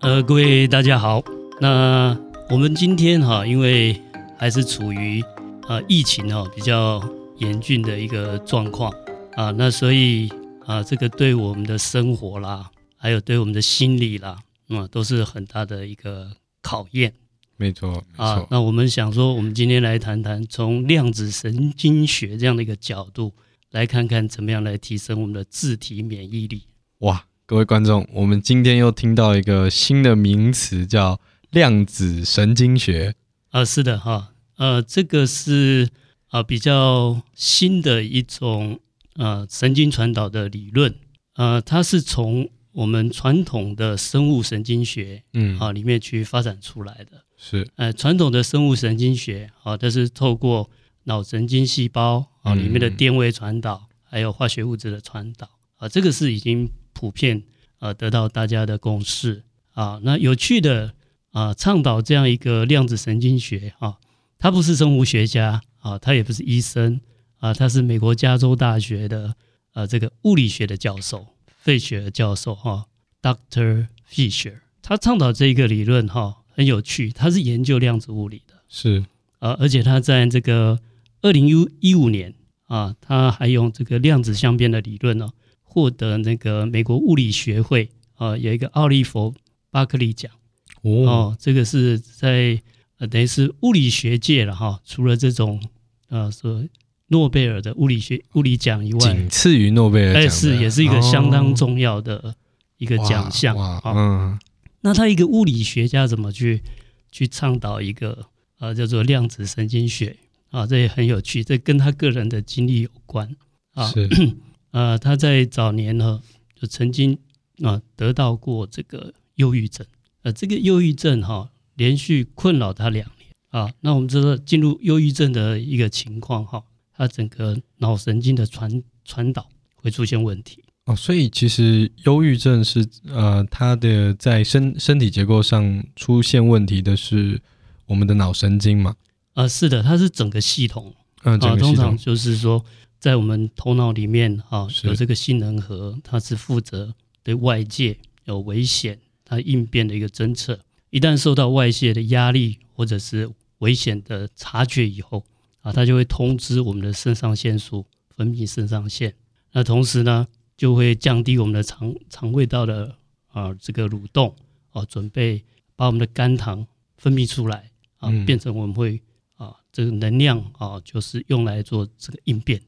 呃，各位大家好。那我们今天哈，因为还是处于呃疫情哈比较严峻的一个状况啊，那所以啊，这个对我们的生活啦，还有对我们的心理啦，嗯，都是很大的一个考验。没错，没错。啊，那我们想说，我们今天来谈谈从量子神经学这样的一个角度，来看看怎么样来提升我们的自体免疫力。哇，各位观众，我们今天又听到一个新的名词，叫量子神经学。啊，是的哈，呃，这个是啊比较新的一种呃神经传导的理论，呃，它是从我们传统的生物神经学嗯。啊里面去发展出来的。是，呃，传统的生物神经学，啊，它是透过脑神经细胞啊里面的电位传导，还有化学物质的传导，啊，这个是已经普遍啊得到大家的共识啊。那有趣的啊，倡导这样一个量子神经学啊，他不是生物学家啊，他也不是医生啊，他是美国加州大学的呃这个物理学的教授，费雪尔教授哈，Doctor Fisher，他倡导这一个理论哈。很有趣，他是研究量子物理的，是啊，而且他在这个二零一五年啊，他还用这个量子相变的理论呢、啊，获得那个美国物理学会啊有一个奥利弗巴克利奖哦，哦，这个是在呃等于是物理学界了哈、啊，除了这种呃说诺贝尔的物理学物理奖以外，仅次于诺贝尔奖，哎是也是一个相当重要的一个奖项啊，嗯。那他一个物理学家怎么去去倡导一个呃叫做量子神经学啊？这也很有趣，这跟他个人的经历有关啊。是 呃，他在早年呢就曾经啊得到过这个忧郁症，呃，这个忧郁症哈、啊、连续困扰他两年啊。那我们知道进入忧郁症的一个情况哈，他整个脑神经的传传导会出现问题。哦，所以其实忧郁症是呃，它的在身身体结构上出现问题的是我们的脑神经嘛？啊、呃，是的，它是整个系统，嗯、呃，整个系统、呃、通常就是说在我们头脑里面啊、呃，有这个性能核，它是负责对外界有危险它应变的一个侦测。一旦受到外界的压力或者是危险的察觉以后啊，它就会通知我们的肾上腺素分泌肾上腺。那同时呢，就会降低我们的肠肠胃道的啊这个蠕动啊，准备把我们的肝糖分泌出来啊，变成我们会啊这个能量啊，就是用来做这个应变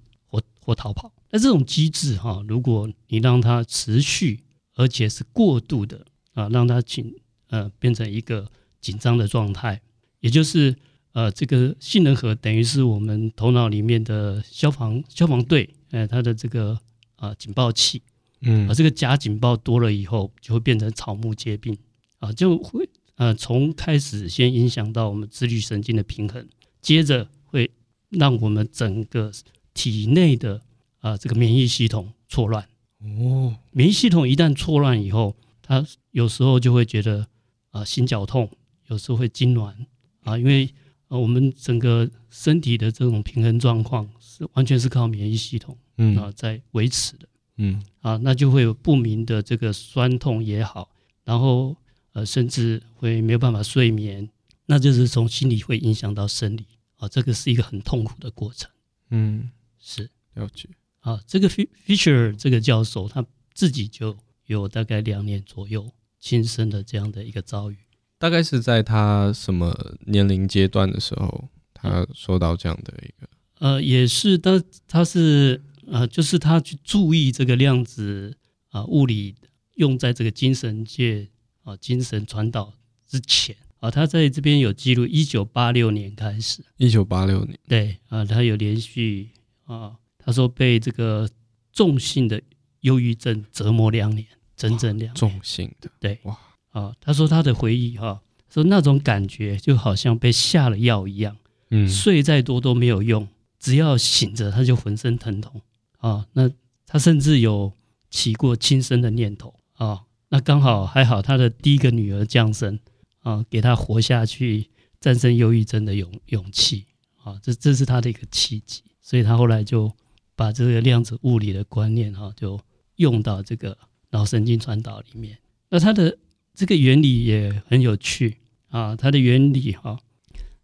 或或逃跑。那这种机制哈，如果你让它持续而且是过度的啊，让它紧呃变成一个紧张的状态，也就是呃这个杏仁核等于是我们头脑里面的消防消防队，呃它的这个。啊，警报器，嗯，而，这个假警报多了以后，就会变成草木皆兵，啊，就会呃，从开始先影响到我们自律神经的平衡，接着会让我们整个体内的啊这个免疫系统错乱。哦，免疫系统一旦错乱以后，他有时候就会觉得啊心绞痛，有时候会痉挛啊，因为啊我们整个身体的这种平衡状况是完全是靠免疫系统。嗯啊，在维持的，嗯啊，那就会有不明的这个酸痛也好，然后呃，甚至会没有办法睡眠，那就是从心理会影响到生理啊，这个是一个很痛苦的过程。嗯，是了解啊，这个 Fisher 这个教授他自己就有大概两年左右亲身的这样的一个遭遇。大概是在他什么年龄阶段的时候，他说到这样的一个？呃，也是，他他是。呃，就是他去注意这个量子啊物理用在这个精神界啊精神传导之前啊，他在这边有记录，一九八六年开始，一九八六年，对啊，他有连续啊，他说被这个重性的忧郁症折磨两年，整整两年，重性的，对哇啊，他说他的回忆哈、啊，说那种感觉就好像被下了药一样，嗯，睡再多都没有用，只要醒着他就浑身疼痛。啊，那他甚至有起过轻生的念头啊。那刚好还好，他的第一个女儿降生啊，给他活下去、战胜忧郁症的勇勇气啊。这这是他的一个契机，所以他后来就把这个量子物理的观念哈、啊，就用到这个脑神经传导里面。那它的这个原理也很有趣啊，它的原理哈、啊、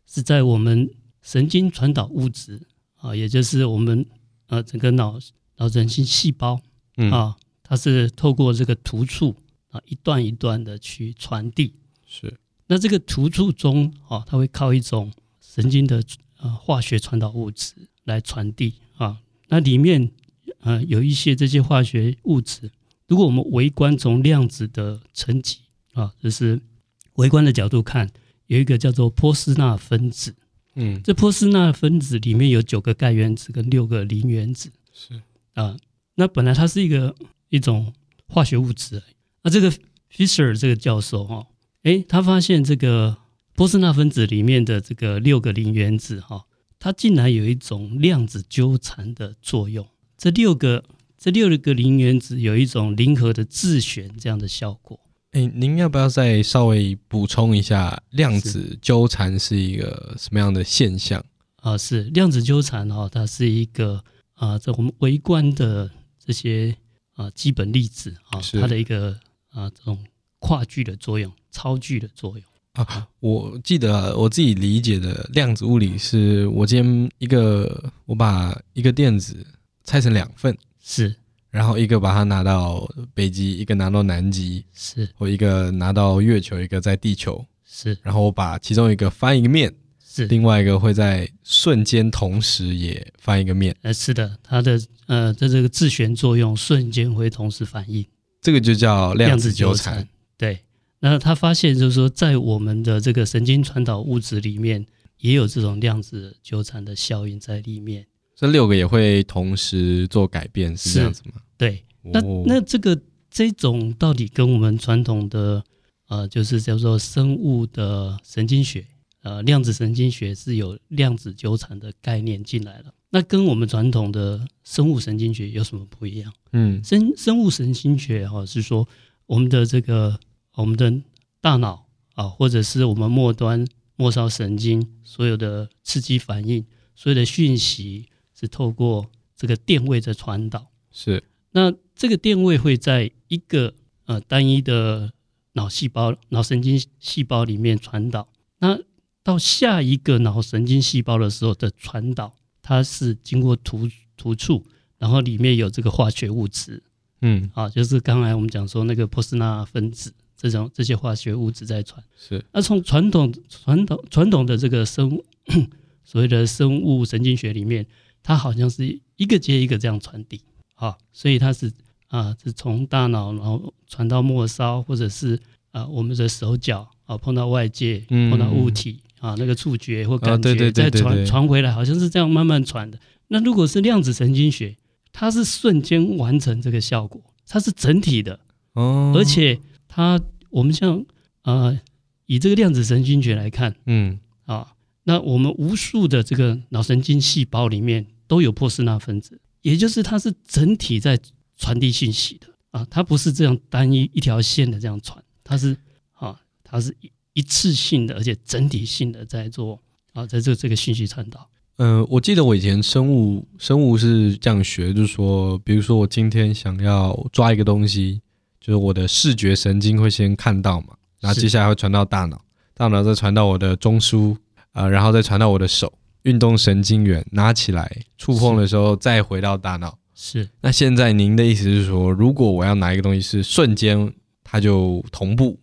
是在我们神经传导物质啊，也就是我们呃整个脑脑神经细胞啊，它是透过这个突触啊一段一段的去传递。是，那这个突触中啊，它会靠一种神经的呃化学传导物质来传递啊，那里面呃有一些这些化学物质，如果我们微观从量子的层级啊，就是微观的角度看，有一个叫做波斯纳分子，嗯，这波斯纳分子里面有九个钙原子跟六个磷原子，是。啊，那本来它是一个一种化学物质，那这个 Fisher 这个教授哈。诶，他发现这个波斯纳分子里面的这个六个磷原子，哈，它竟然有一种量子纠缠的作用。这六个这六个磷原子有一种零和的自旋这样的效果。哎，您要不要再稍微补充一下，量子纠缠是一个什么样的现象？啊，是量子纠缠哈，它是一个啊，在我们微观的这些啊基本粒子啊，它的一个啊这种跨距的作用。超距的作用啊！我记得我自己理解的量子物理是，我今天一个我把一个电子拆成两份，是，然后一个把它拿到北极，一个拿到南极，是，或一个拿到月球，一个在地球，是，然后我把其中一个翻一个面，是，另外一个会在瞬间同时也翻一个面，呃，是的，它的呃，在这个自旋作用瞬间会同时反应，这个就叫量子纠缠，对。那他发现，就是说，在我们的这个神经传导物质里面，也有这种量子纠缠的效应在里面。这六个也会同时做改变，是这样子吗？对。那那这个这种到底跟我们传统的呃，就是叫做生物的神经学，呃，量子神经学是有量子纠缠的概念进来了。那跟我们传统的生物神经学有什么不一样？嗯，生生物神经学哈是说我们的这个。我们的大脑啊，或者是我们末端末梢神经，所有的刺激反应，所有的讯息是透过这个电位的传导。是，那这个电位会在一个呃单一的脑细胞、脑神经细胞里面传导。那到下一个脑神经细胞的时候的传导，它是经过突突触，然后里面有这个化学物质。嗯，啊，就是刚才我们讲说那个波斯纳分子。这种这些化学物质在传，是。那从传统传统传统的这个生物 所谓的生物神经学里面，它好像是一个接一个这样传递，啊，所以它是啊，是从大脑然后传到末梢，或者是啊我们的手脚啊碰到外界碰到物体、嗯、啊那个触觉或感觉再传传回来，好像是这样慢慢传的。那如果是量子神经学，它是瞬间完成这个效果，它是整体的，哦，而且。它，我们像啊、呃，以这个量子神经学来看，嗯啊，那我们无数的这个脑神经细胞里面都有波斯纳分子，也就是它是整体在传递信息的啊，它不是这样单一一条线的这样传，它是啊，它是一一次性的，而且整体性的在做啊，在这这个信息传导。嗯、呃，我记得我以前生物生物是这样学，就是说，比如说我今天想要抓一个东西。就是我的视觉神经会先看到嘛，然后接下来会传到大脑，大脑再传到我的中枢，啊、呃，然后再传到我的手，运动神经元拿起来触碰的时候再回到大脑。是。那现在您的意思是说，如果我要拿一个东西是瞬间，它就同步？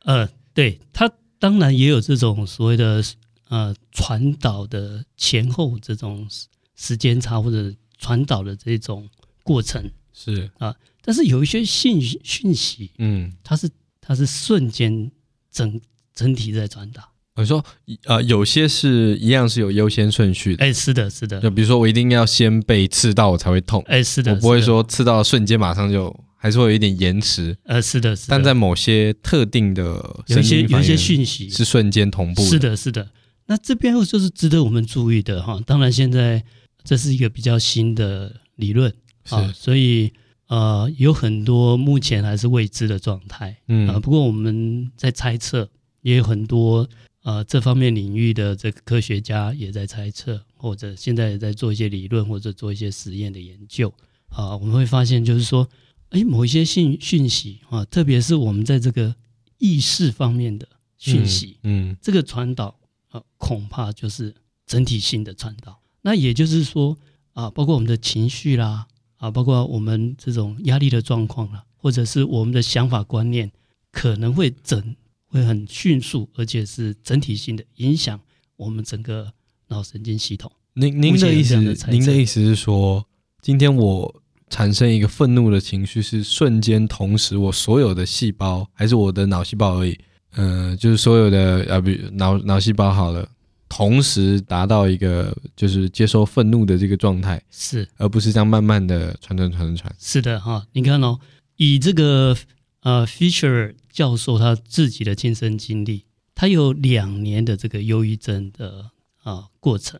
呃，对，它当然也有这种所谓的呃传导的前后这种时间差或者传导的这种过程。是啊。但是有一些信讯息，嗯，它是它是瞬间整整体在传达。我说，呃，有些是一样是有优先顺序的。哎，是的，是的。就比如说，我一定要先被刺到，我才会痛。哎，是的，我不会说刺到瞬间马上就，还是会有一点延迟。呃，是的，是的。但在某些特定的有一些有一些讯息是瞬间同步。是的，是的。那这边就是值得我们注意的哈。当然，现在这是一个比较新的理论啊，所以。呃，有很多目前还是未知的状态，嗯，呃，不过我们在猜测，也有很多呃这方面领域的这个科学家也在猜测，或者现在也在做一些理论或者做一些实验的研究啊，呃，我们会发现就是说，哎，某一些信讯息啊，特别是我们在这个意识方面的讯息，嗯，嗯，这个传导啊，恐怕就是整体性的传导。那也就是说啊，包括我们的情绪啦，啊，包括我们这种压力的状况啦，或者是我们的想法观念，可能会整会很迅速，而且是整体性的影响我们整个脑神经系统。您您的意思，您的意思是说，今天我产生一个愤怒的情绪，是瞬间同时，我所有的细胞还是我的脑细胞而已？嗯、呃，就是所有的啊，比如脑脑细胞好了，同时达到一个就是接收愤怒的这个状态，是，而不是这样慢慢的传传传传。是的哈，你看哦，以这个呃 Fisher 教授他自己的亲身经历，他有两年的这个忧郁症的啊过程。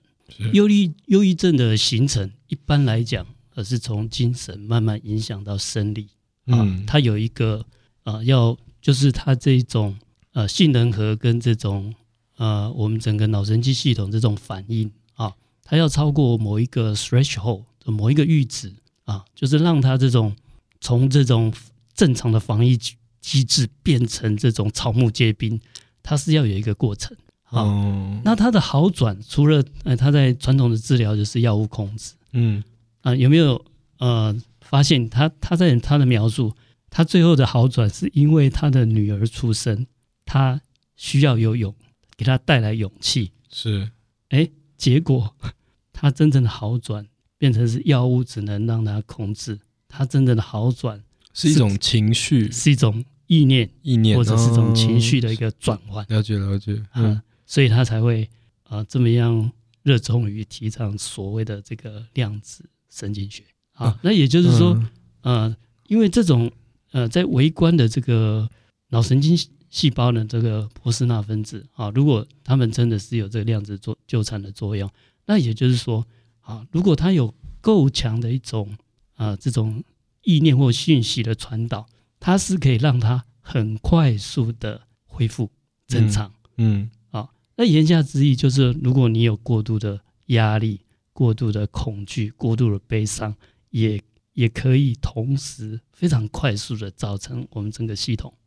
忧郁忧郁症的形成，一般来讲，而是从精神慢慢影响到生理。啊，它有一个啊，要就是他这种呃性能核跟这种呃我们整个脑神经系统这种反应啊，它要超过某一个 threshold 的某一个阈值啊，就是让它这种从这种正常的防疫机制变成这种草木皆兵，它是要有一个过程。啊、哦，那它的好转，除了呃他在传统的治疗就是药物控制，嗯。啊，有没有呃发现他他在他的描述，他最后的好转是因为他的女儿出生，他需要游泳，给他带来勇气，是，哎，结果 他真正的好转变成是药物只能让他控制，他真正的好转是，是一种情绪，是一种意念，意念或者是一种情绪的一个转换，了解了解，嗯。所以他才会啊、呃、这么样热衷于提倡所谓的这个量子神经学。啊，啊，那也就是说，嗯、呃，因为这种呃在微观的这个脑神经细胞的这个波斯纳分子啊，如果他们真的是有这个量子做纠缠的作用，那也就是说啊，如果它有够强的一种啊、呃、这种意念或讯息的传导，它是可以让它很快速的恢复正常，嗯。嗯那言下之意就是，如果你有过度的压力、过度的恐惧、过度的悲伤，也也可以同时非常快速的造成我们整个系统的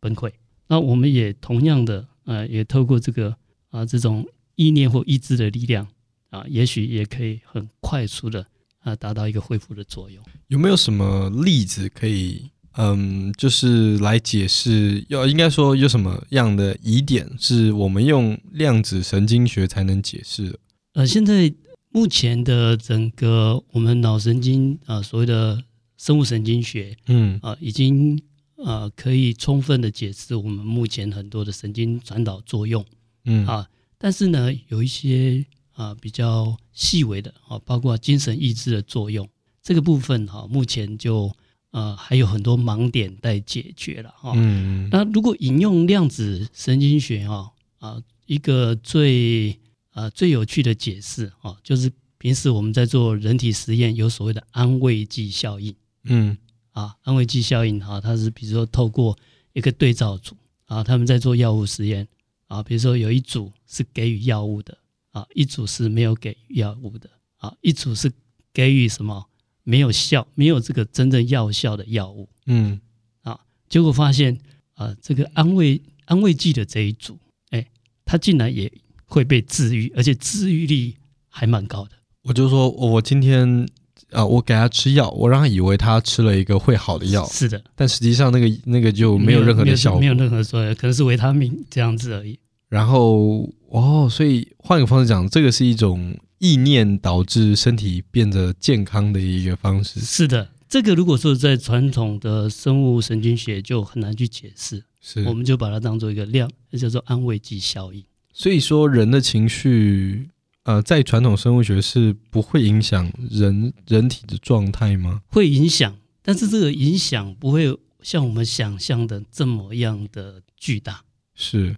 崩溃。那我们也同样的，呃，也透过这个啊这种意念或意志的力量啊，也许也可以很快速的啊达到一个恢复的作用。有没有什么例子可以？嗯，就是来解释，要应该说有什么样的疑点是我们用量子神经学才能解释的？呃，现在目前的整个我们脑神经啊、呃，所谓的生物神经学，嗯啊、呃，已经啊、呃、可以充分的解释我们目前很多的神经传导作用，嗯啊，但是呢，有一些啊、呃、比较细微的啊，包括精神意志的作用这个部分哈、啊，目前就。呃，还有很多盲点待解决了哈。嗯，那如果引用量子神经学哈啊，一个最呃最有趣的解释啊，就是平时我们在做人体实验有所谓的安慰剂效应。嗯，啊，安慰剂效应哈，它是比如说透过一个对照组啊，他们在做药物实验啊，比如说有一组是给予药物的啊，一组是没有给予药物的啊，一组是给予什么？没有效，没有这个真正药效的药物，嗯，啊，结果发现啊、呃，这个安慰安慰剂的这一组，哎，它竟然也会被治愈，而且治愈率还蛮高的。我就说，我今天啊、呃，我给他吃药，我让他以为他吃了一个会好的药，是的，但实际上那个那个就没有任何的效果，没有，没有任何作用，可能是维他命这样子而已。然后哦，所以换个方式讲，这个是一种。意念导致身体变得健康的一个方式。是的，这个如果说在传统的生物神经学就很难去解释，是我们就把它当做一个量，叫做安慰剂效应。所以说，人的情绪，呃，在传统生物学是不会影响人人体的状态吗？会影响，但是这个影响不会像我们想象的这么样的巨大。是，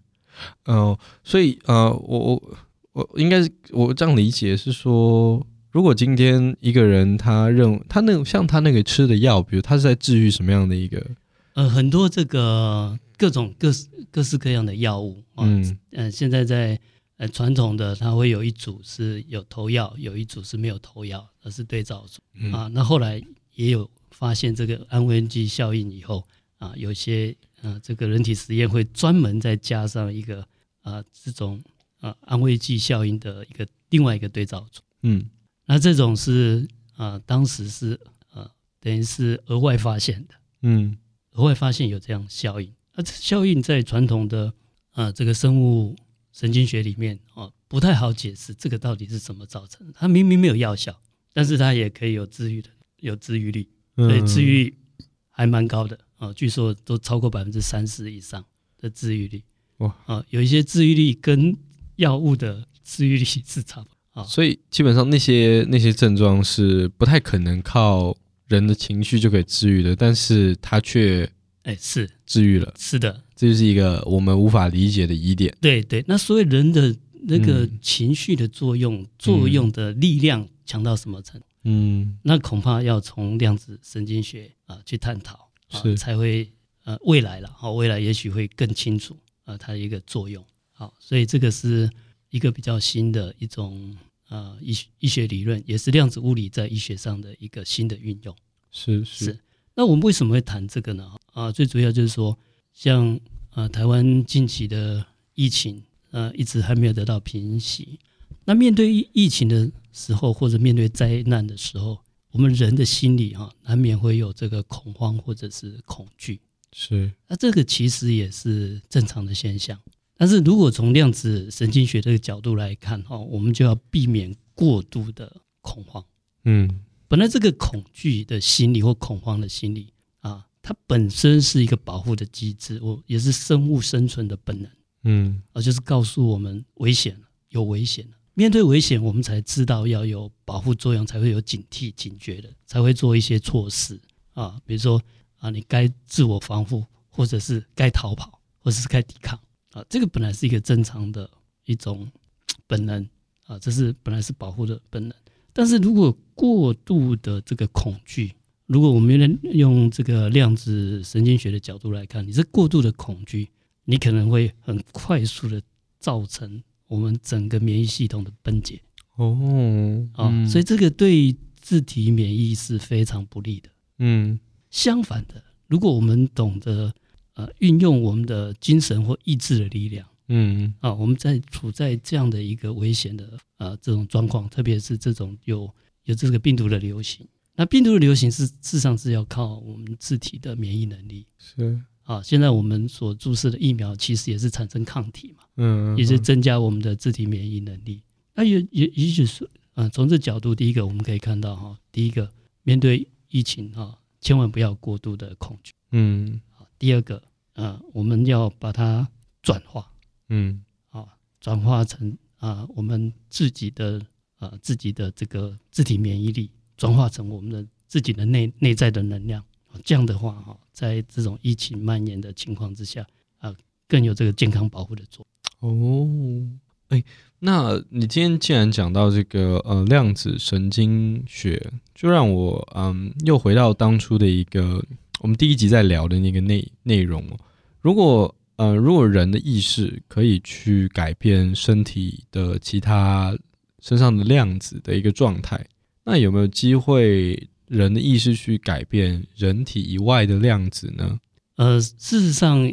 呃，所以呃，我我。我应该是我这样理解是说，如果今天一个人他认他那像他那个吃的药，比如他是在治愈什么样的一个？呃，很多这个各种各式各式各样的药物啊，嗯，呃，现在在呃传统的，它会有一组是有投药，有一组是没有投药，而是对照组，嗯，啊。那后来也有发现这个安慰剂效应以后啊，有些呃这个人体实验会专门再加上一个啊这种啊安慰剂效应的一个另外一个对照组。嗯，那这种是啊当时是呃等于是额外发现的。嗯，额外发现有这样效应。那这效应在传统的啊这个生物神经学里面啊不太好解释，这个到底是怎么造成的？它明明没有药效，但是它也可以有治愈的，有治愈率，所以治愈率还蛮高的啊，据说都超过百分之三十以上的治愈率。哇啊，有一些治愈率跟药物的治愈率是差不多啊。所以基本上那些那些症状是不太可能靠人的情绪就可以治愈的，但是它却。哎，是治愈了，是的，这就是一个我们无法理解的疑点。对对，那所以人的那个情绪的作用，嗯、作用的力量强到什么程度？嗯，那恐怕要从量子神经学啊去探讨，是、啊、才会呃未来了，好，未来也许会更清楚啊它的一个作用。好，所以这个是一个比较新的一种啊医医学理论，也是量子物理在医学上的一个新的运用。是是。是那我们为什么会谈这个呢？啊，最主要就是说，像啊台湾近期的疫情，啊，一直还没有得到平息。那面对疫情的时候，或者面对灾难的时候，我们人的心里哈，难免会有这个恐慌或者是恐惧。是。那这个其实也是正常的现象。但是如果从量子神经学这个角度来看哈，我们就要避免过度的恐慌。嗯。本来这个恐惧的心理或恐慌的心理啊，它本身是一个保护的机制，我也是生物生存的本能，嗯，啊就是告诉我们危险了，有危险了。面对危险，我们才知道要有保护作用，才会有警惕、警觉的，才会做一些措施。啊，比如说啊，你该自我防护，或者是该逃跑，或者是该抵抗。啊，这个本来是一个正常的一种本能。啊，这是本来是保护的本能。但是如果过度的这个恐惧，如果我们用这个量子神经学的角度来看，你是过度的恐惧，你可能会很快速的造成我们整个免疫系统的崩解。哦，啊、嗯，所以这个对自体免疫是非常不利的。嗯，相反的，如果我们懂得呃运用我们的精神或意志的力量。嗯啊，我们在处在这样的一个危险的呃这种状况，特别是这种有有这个病毒的流行，那病毒的流行是事实上是要靠我们自体的免疫能力。是啊，现在我们所注射的疫苗其实也是产生抗体嘛，嗯，也是增加我们的自体免疫能力。那也也也许是啊，从这角度，第一个我们可以看到哈，第一个面对疫情哈，千万不要过度的恐惧。嗯，好，第二个啊，我们要把它转化。嗯，啊，转化成啊，我们自己的啊，自己的这个自体免疫力，转化成我们的自己的内内在的能量。这样的话，哈，在这种疫情蔓延的情况之下，啊，更有这个健康保护的作用。哦，哎，那你今天既然讲到这个呃量子神经学，就让我嗯又回到当初的一个我们第一集在聊的那个内内容。如果呃，如果人的意识可以去改变身体的其他身上的量子的一个状态，那有没有机会人的意识去改变人体以外的量子呢？呃，事实上，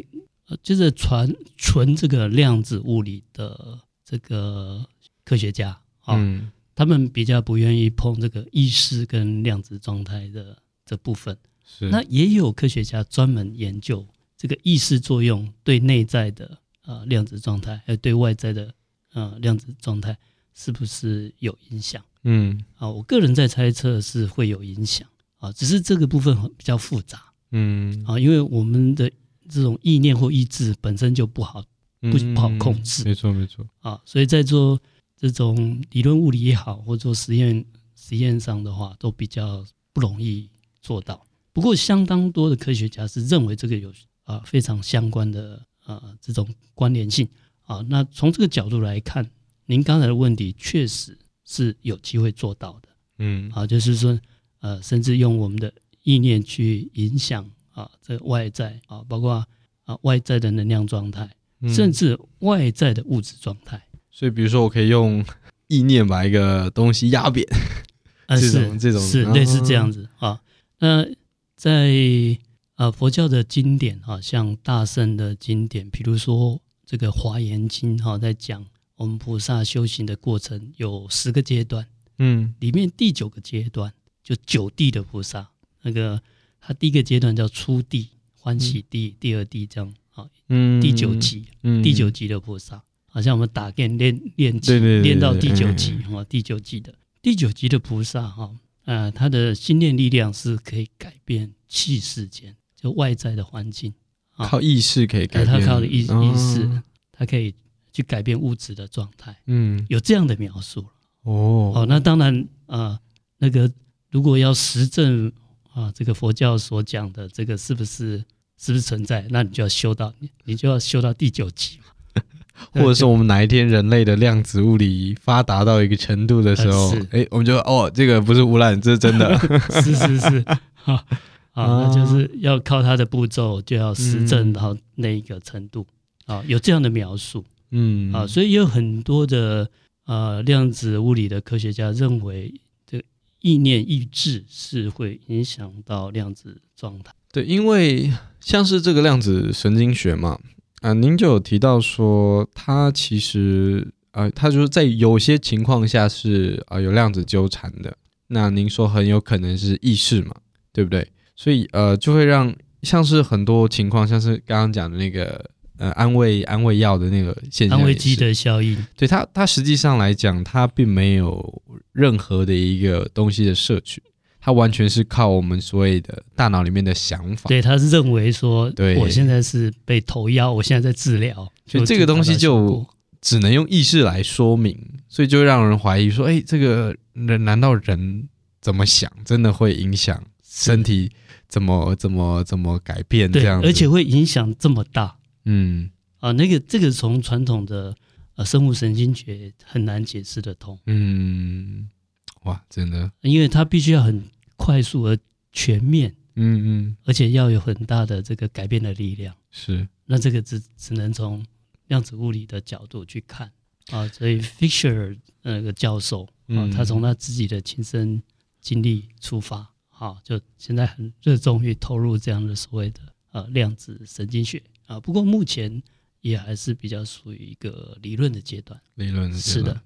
就是纯纯这个量子物理的这个科学家啊，嗯，他们比较不愿意碰这个意识跟量子状态的这部分。是，那也有科学家专门研究。这个意识作用对内在的呃量子状态，还有对外在的呃量子状态，是不是有影响？嗯，啊，我个人在猜测是会有影响啊，只是这个部分很比较复杂。嗯，啊，因为我们的这种意念或意志本身就不好不不好控制。没错没错。啊，所以在做这种理论物理也好，或者做实验实验上的话，都比较不容易做到。不过，相当多的科学家是认为这个有。啊，非常相关的啊，这种关联性啊，那从这个角度来看，您刚才的问题确实是有机会做到的，嗯，啊，就是说，呃，甚至用我们的意念去影响啊，这个外在啊，包括啊外在的能量状态，甚至外在的物质状态。所以，比如说，我可以用意念把一个东西压扁，啊，是这种是类似这样子啊。那在呃，佛教的经典哈，像大圣的经典，比如说这个《华严经》哈，在讲我们菩萨修行的过程有十个阶段，嗯，里面第九个阶段就九地的菩萨，那个他第一个阶段叫初地欢喜地，第二地这样啊，嗯，第九级，嗯，第九级的菩萨，好像我们打电练练级，练到第九级哈，第九级的第九级的菩萨哈，呃，他的心念力量是可以改变气世间。就外在的环境，靠意识可以改变，他靠的意意识，他可以去改变物质的状态。嗯，有这样的描述。哦，哦，那当然啊、呃，那个如果要实证啊，这个佛教所讲的这个是不是是不是存在？那你就要修到你，你就要修到第九级嘛。或者是我们哪一天人类的量子物理发达到一个程度的时候，哎、呃，我们就哦，这个不是污染，这是真的。是 是是，好。啊，那就是要靠它的步骤，就要实证到那一个程度啊，有这样的描述，嗯啊，所以也有很多的呃量子物理的科学家认为，这个意念意志是会影响到量子状态。对，因为像是这个量子神经学嘛，啊，您就有提到说，它其实啊，它就是在有些情况下是啊有量子纠缠的。那您说很有可能是意识嘛，对不对？所以呃，就会让像是很多情况，像是刚刚讲的那个呃安慰安慰药的那个现象，安慰剂的效应。对它，它实际上来讲，它并没有任何的一个东西的摄取，它完全是靠我们所谓的大脑里面的想法。对，他是认为说，对，我现在是被投药，我现在在治疗，所以这个东西就只能用意识来说明，所以就让人怀疑说，哎，这个人难道人怎么想，真的会影响身体？怎么怎么怎么改变这样？而且会影响这么大，嗯。啊，那个这个从传统的呃生物神经学很难解释得通，嗯，哇，真的，因为它必须要很快速而全面，嗯嗯，而且要有很大的这个改变的力量，是，那这个只只能从量子物理的角度去看。啊，所以 Fisher 那个教授啊，他从他自己的亲身经历出发。好，就现在很热衷于投入这样的所谓的呃量子神经学啊，不过目前也还是比较属于一个理论的阶段。理论。是的。